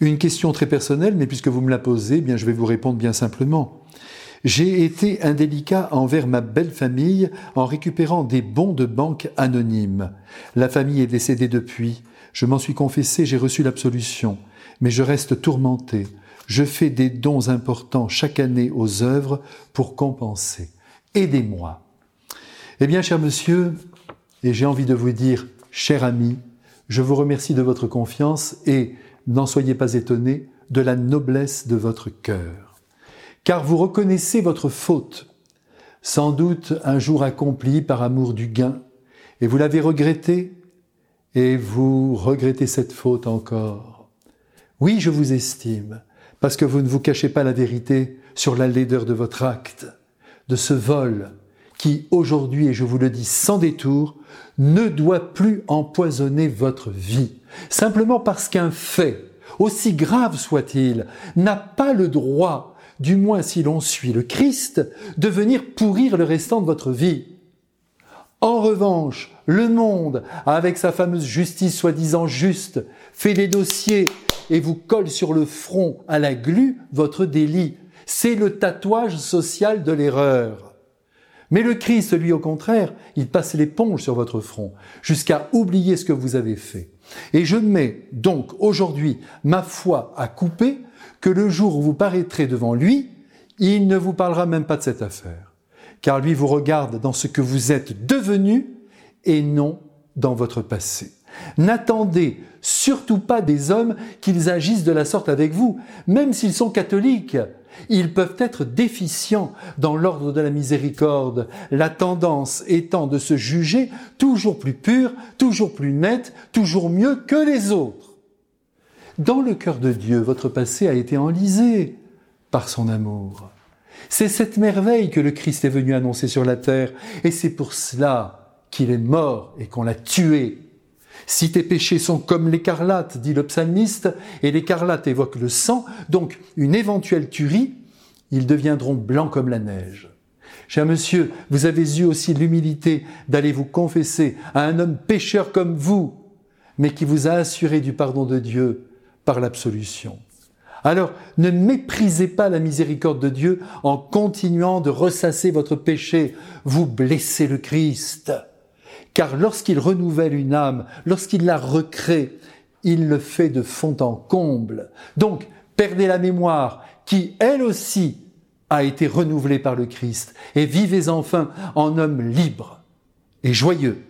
Une question très personnelle, mais puisque vous me la posez, eh bien je vais vous répondre bien simplement. J'ai été indélicat envers ma belle famille en récupérant des bons de banque anonymes. La famille est décédée depuis. Je m'en suis confessé, j'ai reçu l'absolution. Mais je reste tourmenté. Je fais des dons importants chaque année aux œuvres pour compenser. Aidez-moi. Eh bien, cher monsieur, et j'ai envie de vous dire, cher ami, je vous remercie de votre confiance et n'en soyez pas étonné de la noblesse de votre cœur. Car vous reconnaissez votre faute, sans doute un jour accompli par amour du gain, et vous l'avez regretté, et vous regrettez cette faute encore. Oui, je vous estime, parce que vous ne vous cachez pas la vérité sur la laideur de votre acte, de ce vol qui, aujourd'hui, et je vous le dis sans détour, ne doit plus empoisonner votre vie, simplement parce qu'un fait, aussi grave soit-il, n'a pas le droit, du moins si l'on suit le Christ, de venir pourrir le restant de votre vie. En revanche, le monde, avec sa fameuse justice soi-disant juste, fait les dossiers et vous colle sur le front à la glu votre délit. C'est le tatouage social de l'erreur. Mais le Christ, lui, au contraire, il passe l'éponge sur votre front, jusqu'à oublier ce que vous avez fait. Et je mets donc aujourd'hui ma foi à couper que le jour où vous paraîtrez devant lui, il ne vous parlera même pas de cette affaire. Car lui vous regarde dans ce que vous êtes devenu et non dans votre passé. N'attendez surtout pas des hommes qu'ils agissent de la sorte avec vous, même s'ils sont catholiques. Ils peuvent être déficients dans l'ordre de la miséricorde, la tendance étant de se juger toujours plus pur, toujours plus net, toujours mieux que les autres. Dans le cœur de Dieu, votre passé a été enlisé par son amour. C'est cette merveille que le Christ est venu annoncer sur la terre, et c'est pour cela qu'il est mort et qu'on l'a tué si tes péchés sont comme l'écarlate, dit le psalmiste, et l'écarlate évoque le sang, donc une éventuelle tuerie, ils deviendront blancs comme la neige. Cher monsieur, vous avez eu aussi l'humilité d'aller vous confesser à un homme pécheur comme vous, mais qui vous a assuré du pardon de Dieu par l'absolution. Alors, ne méprisez pas la miséricorde de Dieu en continuant de ressasser votre péché. Vous blessez le Christ. Car lorsqu'il renouvelle une âme, lorsqu'il la recrée, il le fait de fond en comble. Donc, perdez la mémoire, qui elle aussi a été renouvelée par le Christ, et vivez enfin en homme libre et joyeux.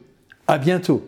À bientôt.